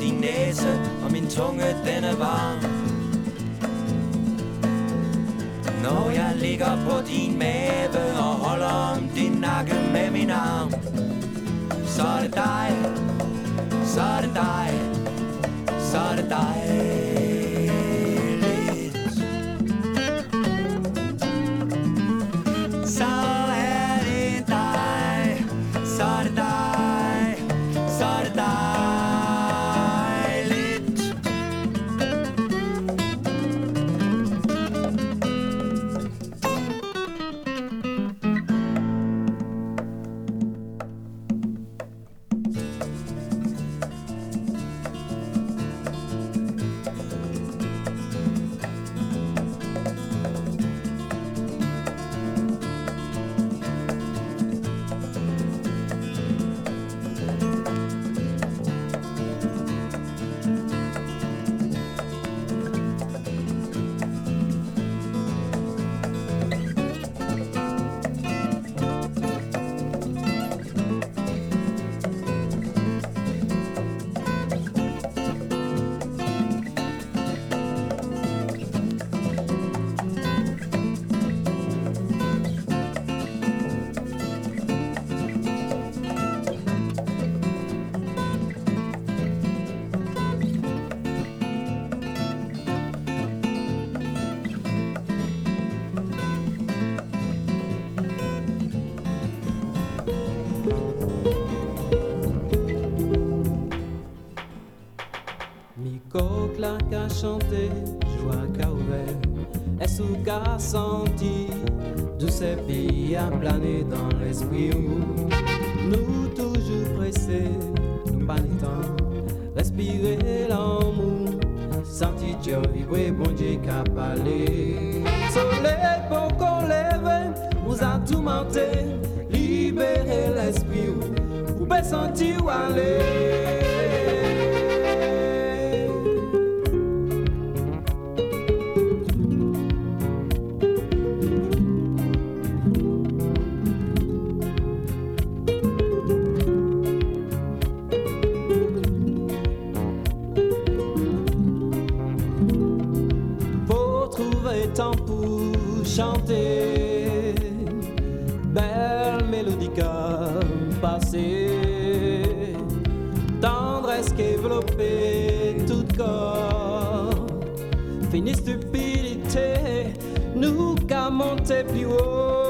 din næse, og min tunge den er varm. Når jeg ligger på din mave og holder om din nakke med min arm, så er det dig, så er det dig, så er det dig. presque enveloppé tout corps. Fini stupidité, nous qu'à monter plus haut.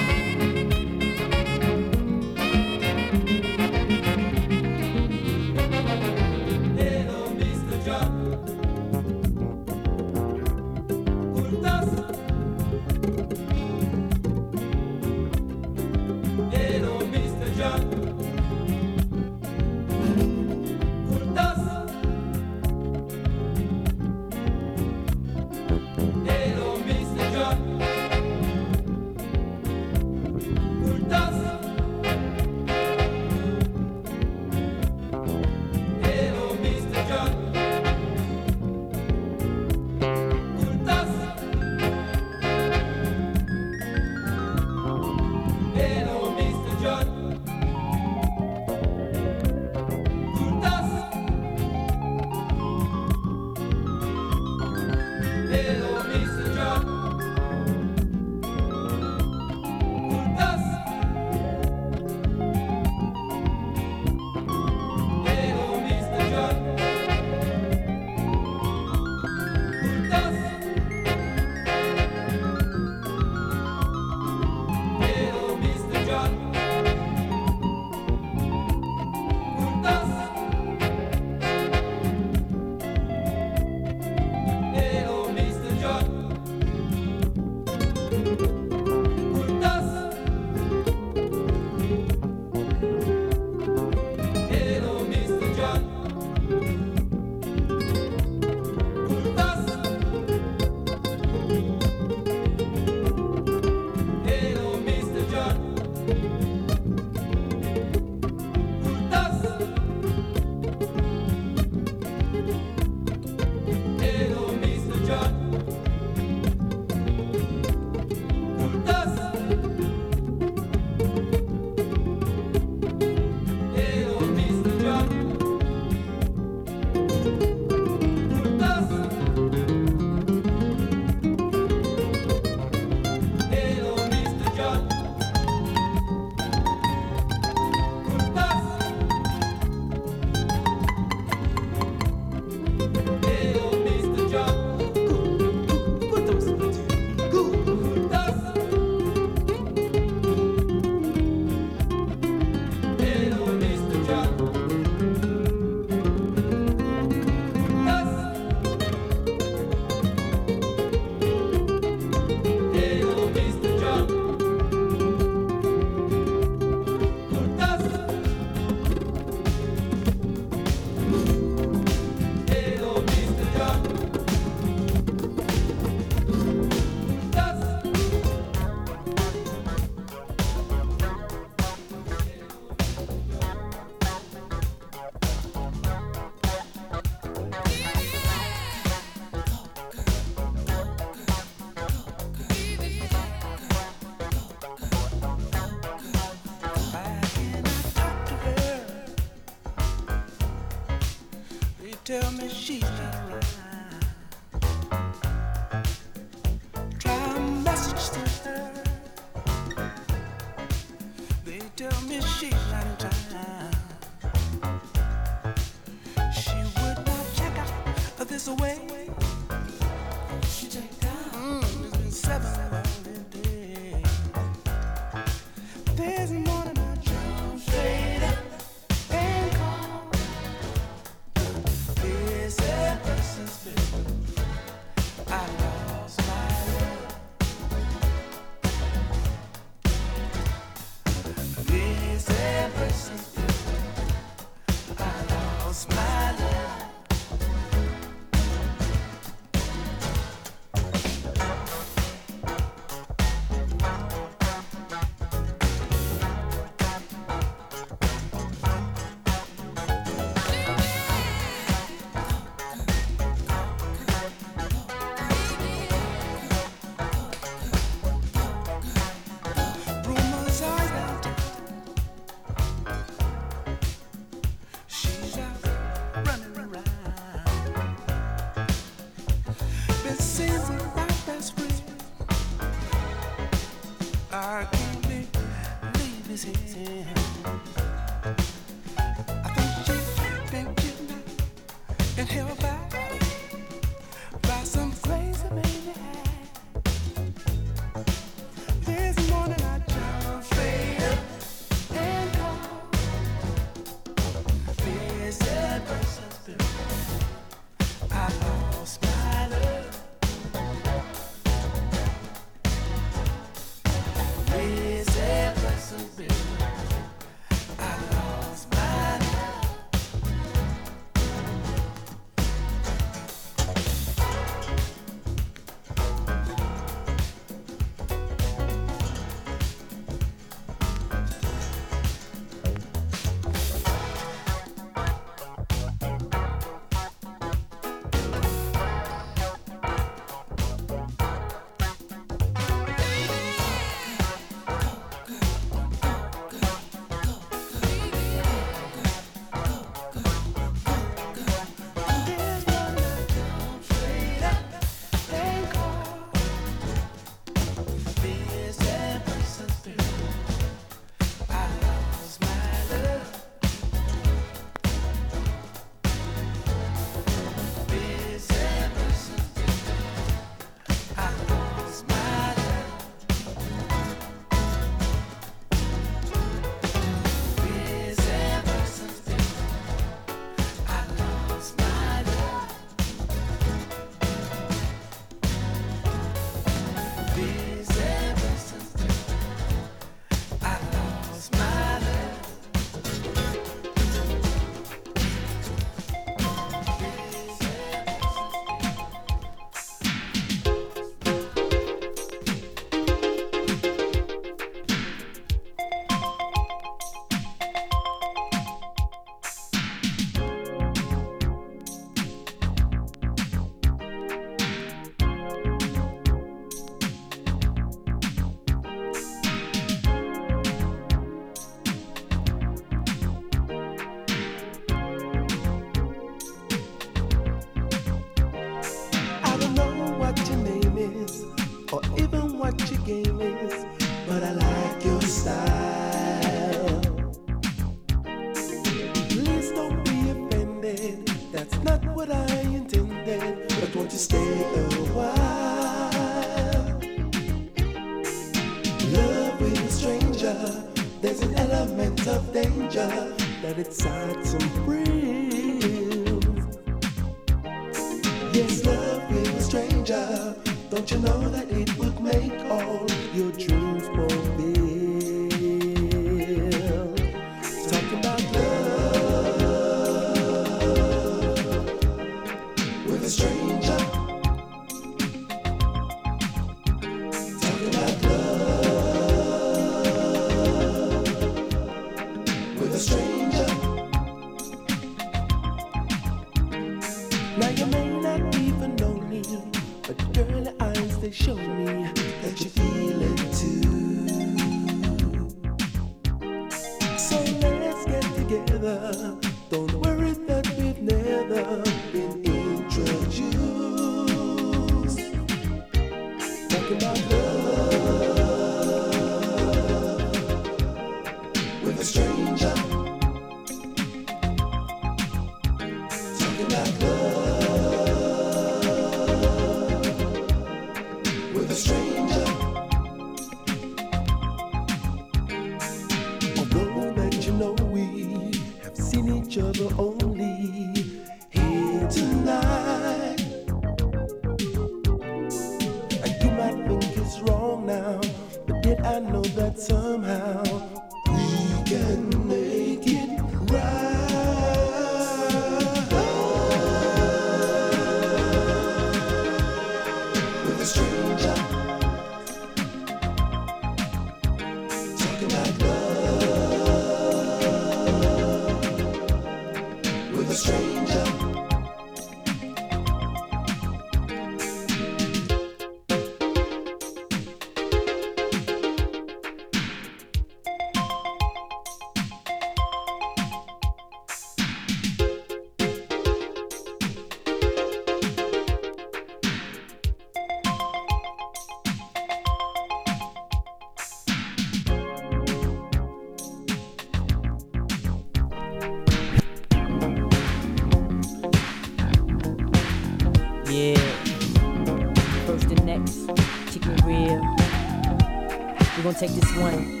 Take this one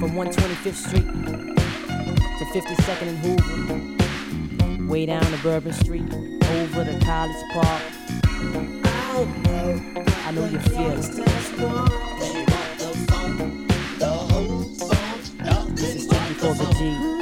from 125th Street to 52nd and Hoover. Way down to Bourbon Street, over to College Park. I know you feel it. This is strictly for the G.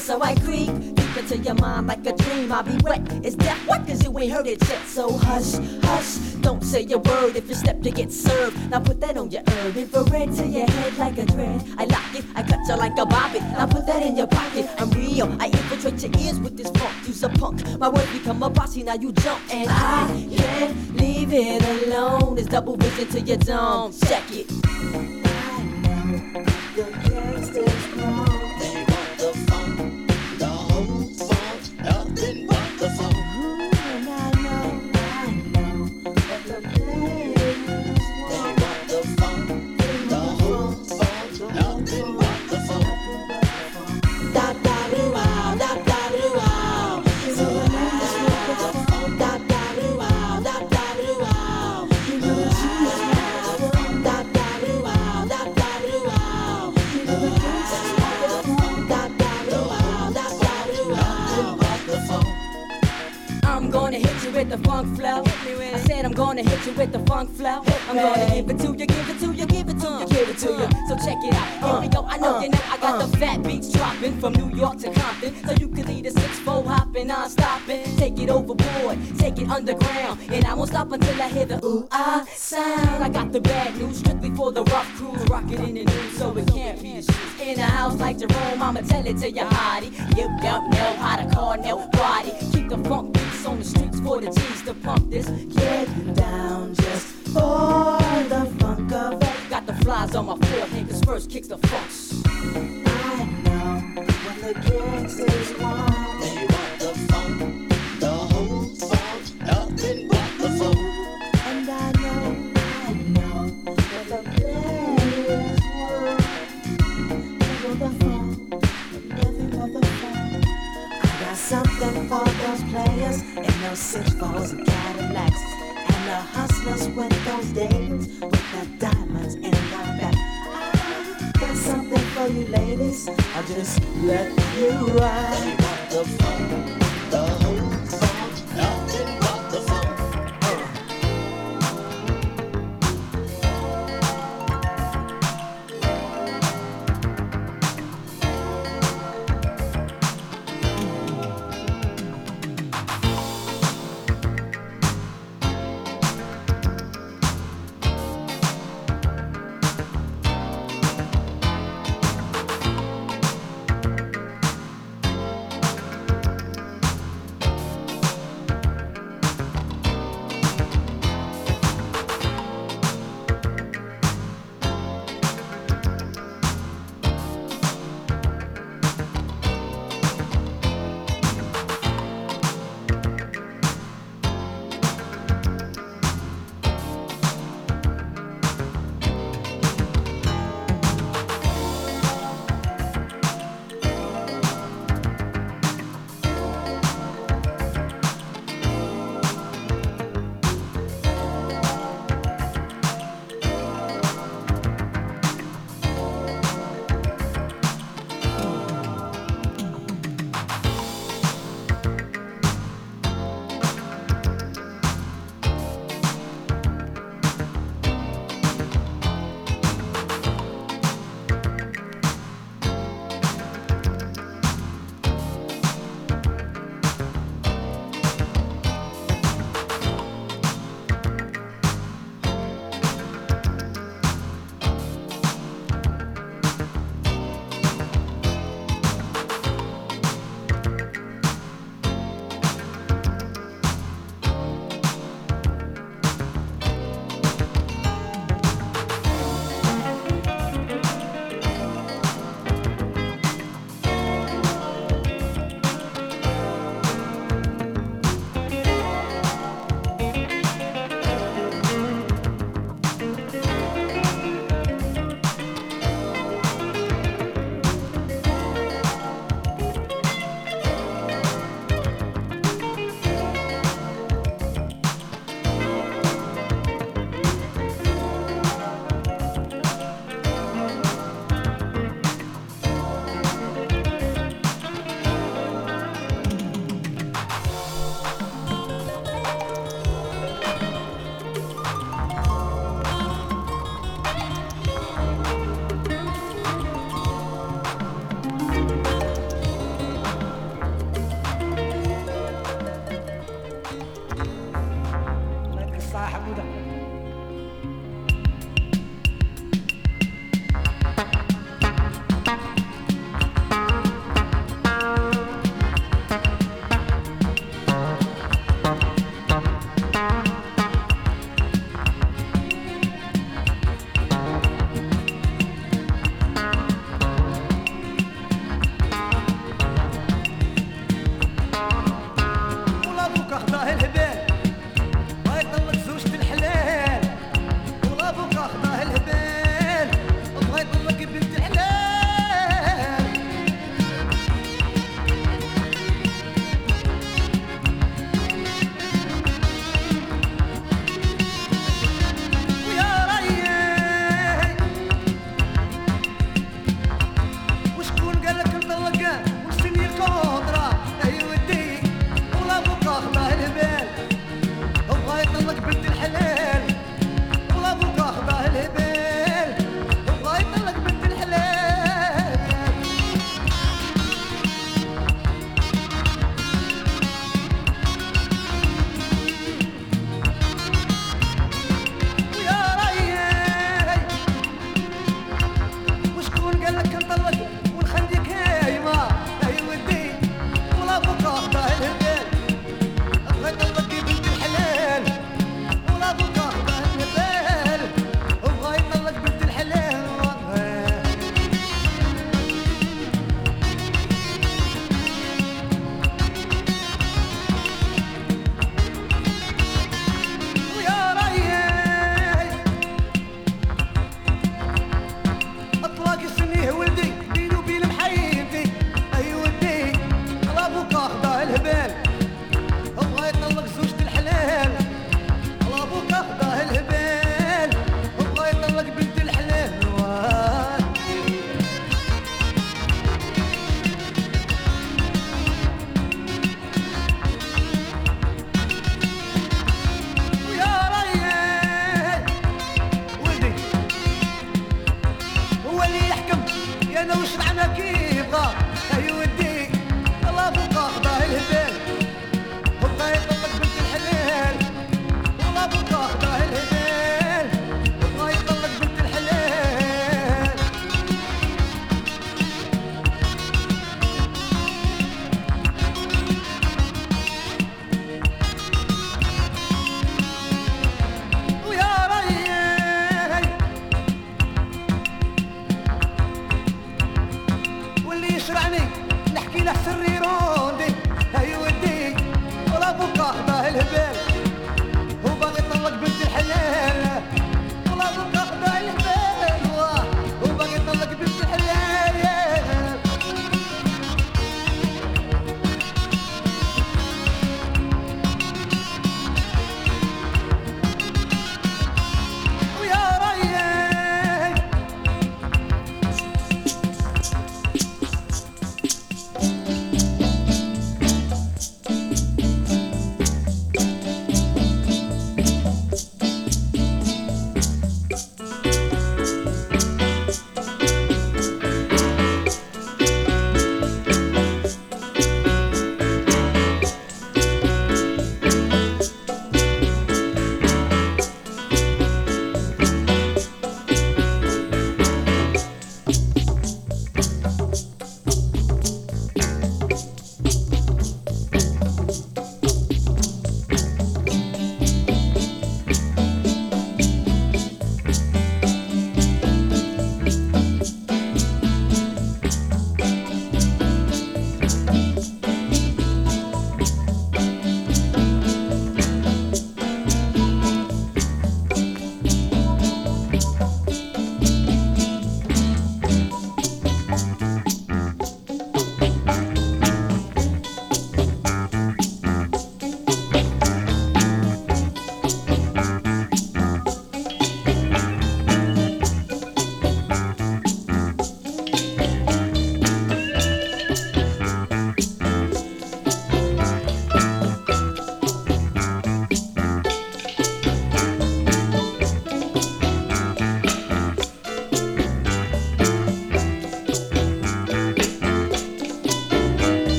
so I creep deep into your mind like a dream. I'll be wet. It's death, what? Cause you ain't heard it yet. So hush, hush, don't say a word if you step to get served. Now put that on your herb, infrared to your head like a dread. I lock it, I cut you like a bobby. Now put that in your pocket. I'm real, I infiltrate your ears with this funk. You's a punk. My words become a posse, now you jump. And I can't leave it alone. It's double vision to your dome. Check it. Flies on my forehead, cause first kicks the funks. I know when the gangsters want. They want the funk, the whole funk, nothing but the funk. And I know, I know when the players want. They want the funk, nothing but the funk. I got something for those players in those six fours and Cadillacs. And the hustlers with those dames with the diamonds for you ladies. I'll just let you ride.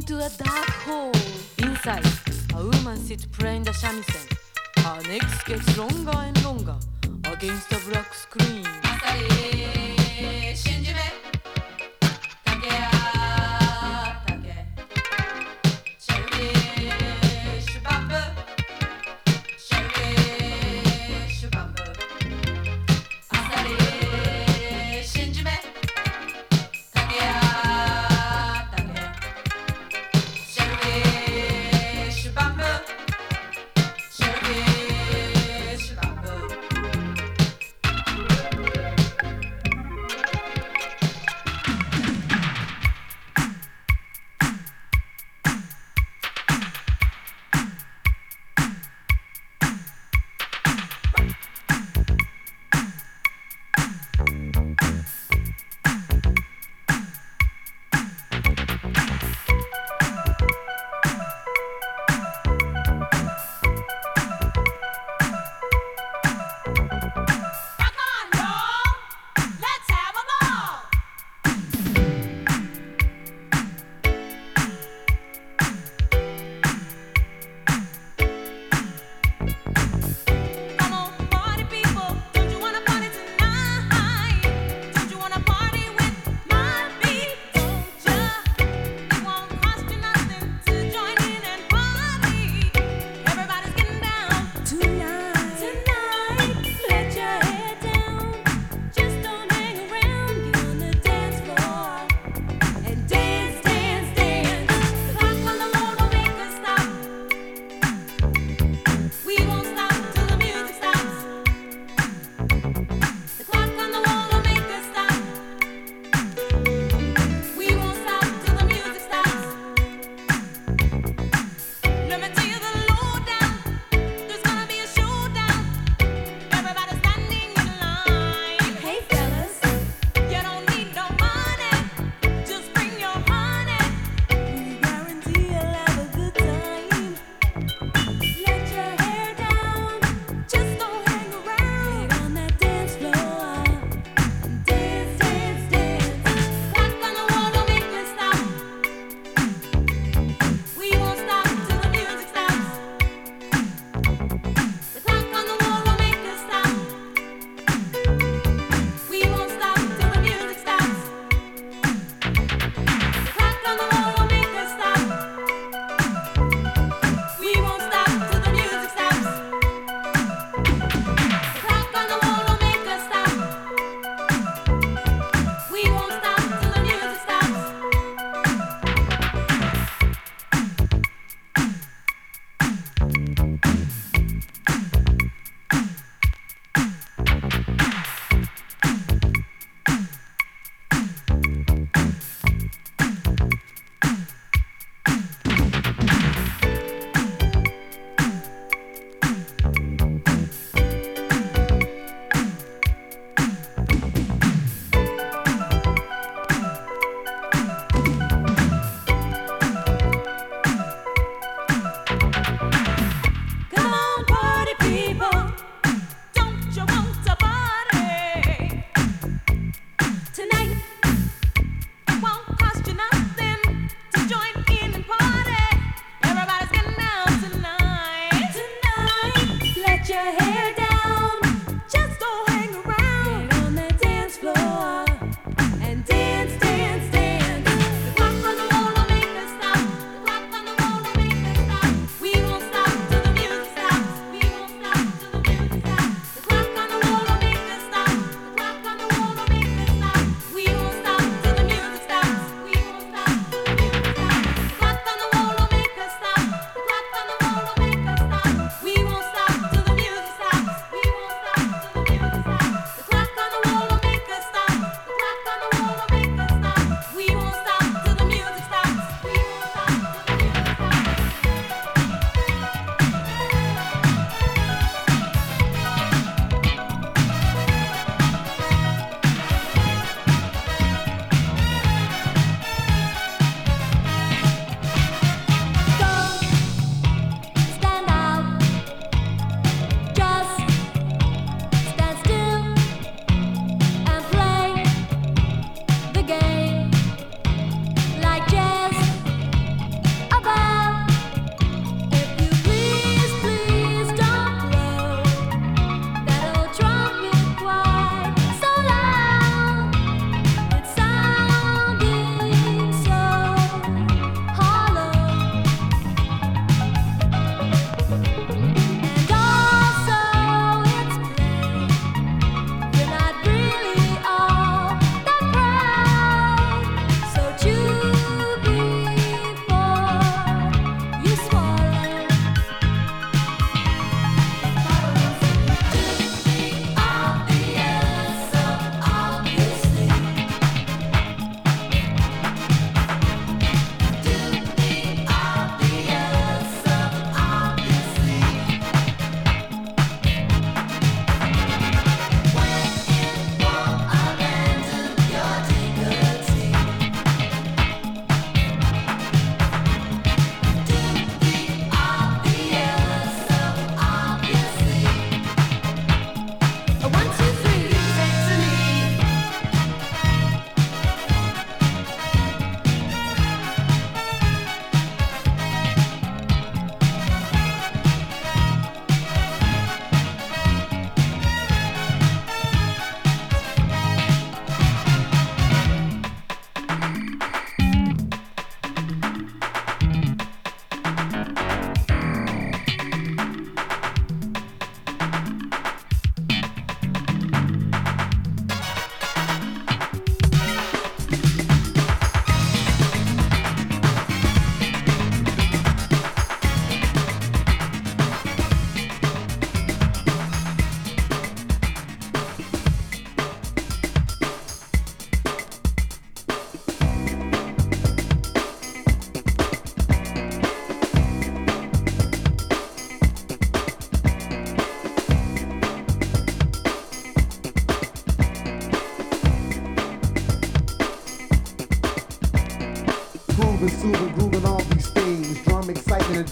into a dark hole. Inside, a woman sits praying the shamisen. Her neck gets longer and longer against the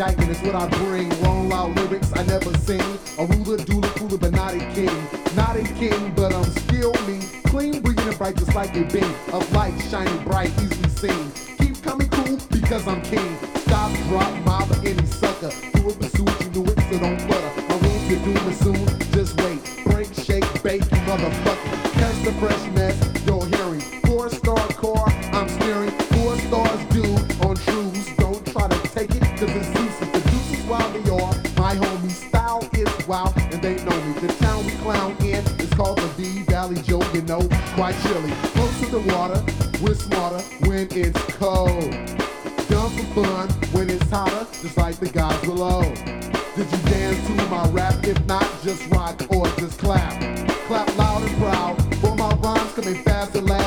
like it's what I it's cold. Dumb for fun when it's hotter, just like the guys below. Did you dance to my rap? If not, just rock or just clap. Clap loud and proud, for my rhymes coming fast and loud.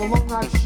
follow along, that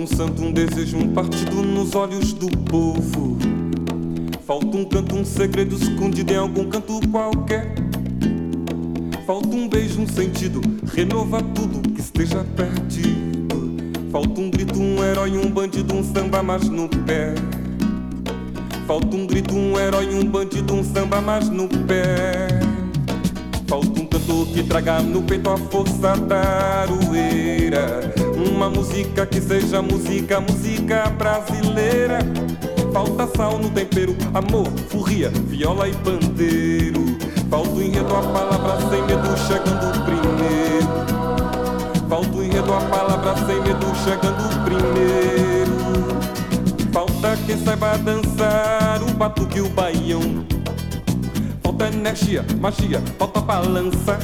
Falta um santo, um desejo, um partido nos olhos do povo. Falta um canto, um segredo escondido em algum canto qualquer. Falta um beijo, um sentido, renova tudo que esteja perdido. Falta um grito, um herói, um bandido, um samba mais no pé. Falta um grito, um herói, um bandido, um samba mais no pé. Falta um cantor que traga no peito a força da aroeira. Uma música que seja música, música brasileira. Falta sal no tempero, amor, furria, viola e pandeiro. Falta o enredo, a palavra sem medo, chegando primeiro. Falta o enredo, a palavra sem medo, chegando primeiro. Falta quem saiba dançar o batuque e o baião. Falta energia, magia, falta balança.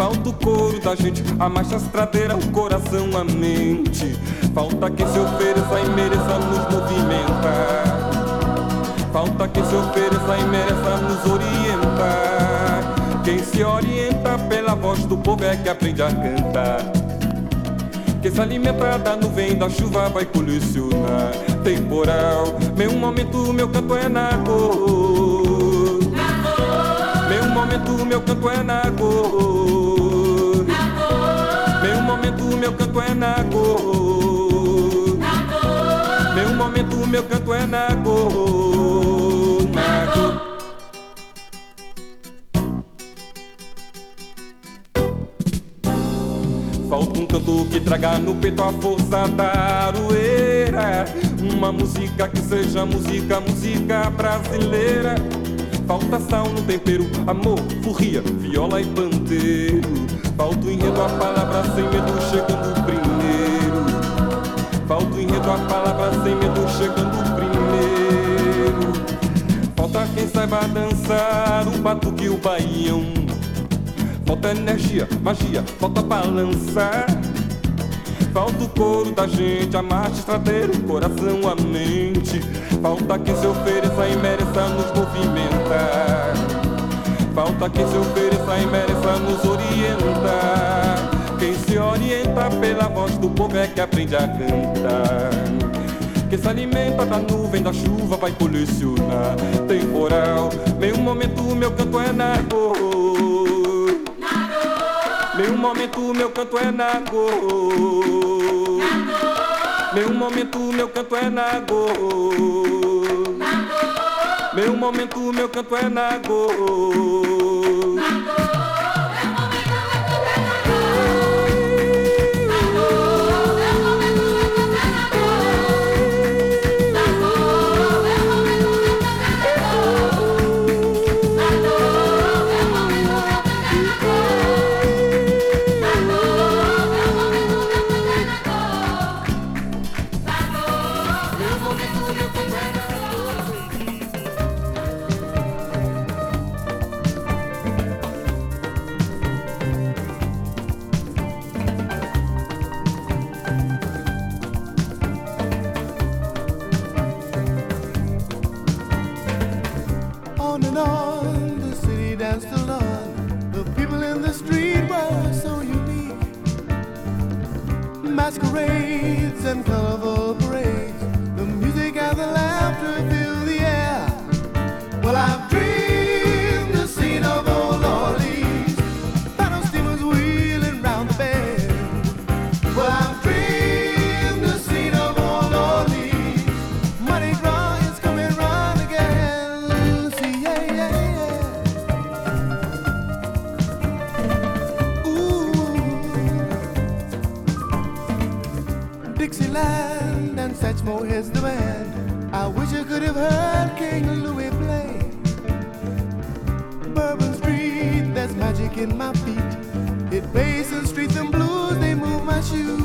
Falta o couro da gente, a marcha estradeira, o coração, a mente. Falta quem se ofereça e mereça nos movimentar. Falta quem se ofereça e mereça nos orientar. Quem se orienta pela voz do povo é que aprende a cantar. Quem se alimenta da nuvem, da chuva vai colecionar. Temporal, meu momento, meu canto é na cor. Meu momento, meu canto é na cor. Meu momento, meu canto é na cor. Meu momento, meu canto é na cor. Na cor. Falta um canto que traga no peito a força da aroeira. Uma música que seja música, música brasileira. Falta sal no tempero, amor, furria, viola e pandeiro. Falta o enredo, a palavra sem medo, chegando primeiro. Falta o enredo, a palavra sem medo, chegando primeiro. Falta quem saiba dançar o batuque e o baião. Falta energia, magia, falta balançar. Falta o couro da gente, a marcha estradeira, o coração, a mente. Falta quem se ofereça e mereça nos movimentar. Falta quem se ofereça e mereça nos orientar. Quem se orienta pela voz do povo é que aprende a cantar. Quem se alimenta da nuvem, da chuva, vai colecionar. Temporal, meu momento, meu canto é na cor. Meu momento, meu canto é na cor. Meu momento, meu canto é na cor. Meu momento, meu canto é na cor. Masquerades and colorful and Satchmo is the band. I wish I could have heard King Louis play. Bourbon Street, there's magic in my feet. It Basin Street, them blues, they move my shoes.